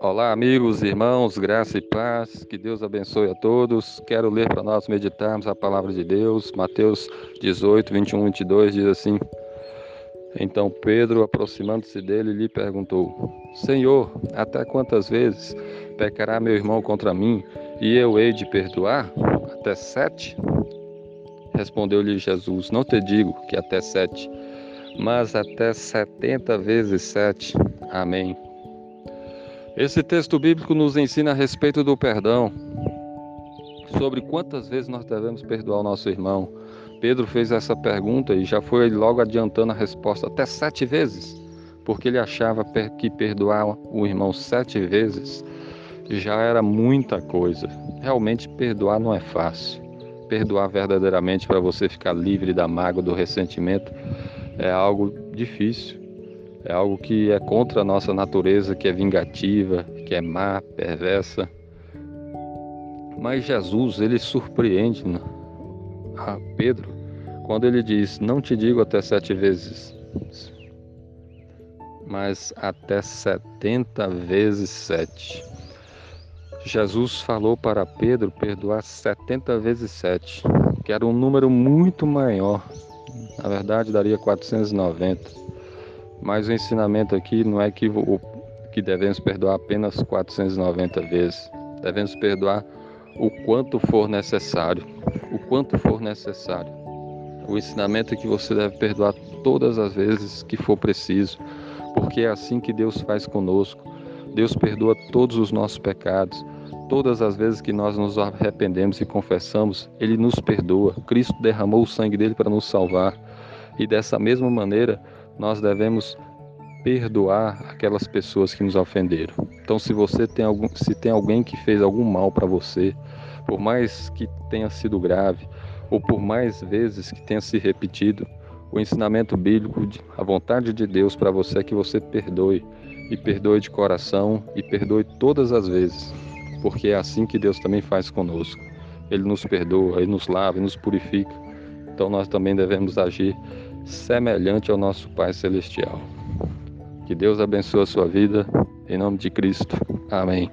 Olá, amigos, irmãos, graça e paz, que Deus abençoe a todos. Quero ler para nós meditarmos a palavra de Deus. Mateus 18, 21, 22 diz assim: Então Pedro, aproximando-se dele, lhe perguntou: Senhor, até quantas vezes pecará meu irmão contra mim e eu hei de perdoar? Até sete? Respondeu-lhe Jesus: Não te digo que até sete, mas até setenta vezes sete. Amém. Esse texto bíblico nos ensina a respeito do perdão, sobre quantas vezes nós devemos perdoar o nosso irmão. Pedro fez essa pergunta e já foi logo adiantando a resposta, até sete vezes, porque ele achava que perdoar o irmão sete vezes já era muita coisa. Realmente, perdoar não é fácil. Perdoar verdadeiramente para você ficar livre da mágoa, do ressentimento, é algo difícil. É algo que é contra a nossa natureza, que é vingativa, que é má, perversa. Mas Jesus, ele surpreende né, a Pedro quando ele diz: Não te digo até sete vezes, mas até setenta vezes sete. Jesus falou para Pedro perdoar setenta vezes sete, que era um número muito maior. Na verdade, daria 490. Mas o ensinamento aqui não é que, o, que devemos perdoar apenas 490 vezes. Devemos perdoar o quanto for necessário. O quanto for necessário. O ensinamento é que você deve perdoar todas as vezes que for preciso, porque é assim que Deus faz conosco. Deus perdoa todos os nossos pecados. Todas as vezes que nós nos arrependemos e confessamos, Ele nos perdoa. Cristo derramou o sangue dele para nos salvar. E dessa mesma maneira, nós devemos perdoar aquelas pessoas que nos ofenderam. Então, se você tem algum, se tem alguém que fez algum mal para você, por mais que tenha sido grave ou por mais vezes que tenha se repetido, o ensinamento bíblico, a vontade de Deus para você é que você perdoe e perdoe de coração e perdoe todas as vezes, porque é assim que Deus também faz conosco. Ele nos perdoa, ele nos lava, ele nos purifica. Então nós também devemos agir semelhante ao nosso Pai Celestial. Que Deus abençoe a sua vida, em nome de Cristo. Amém.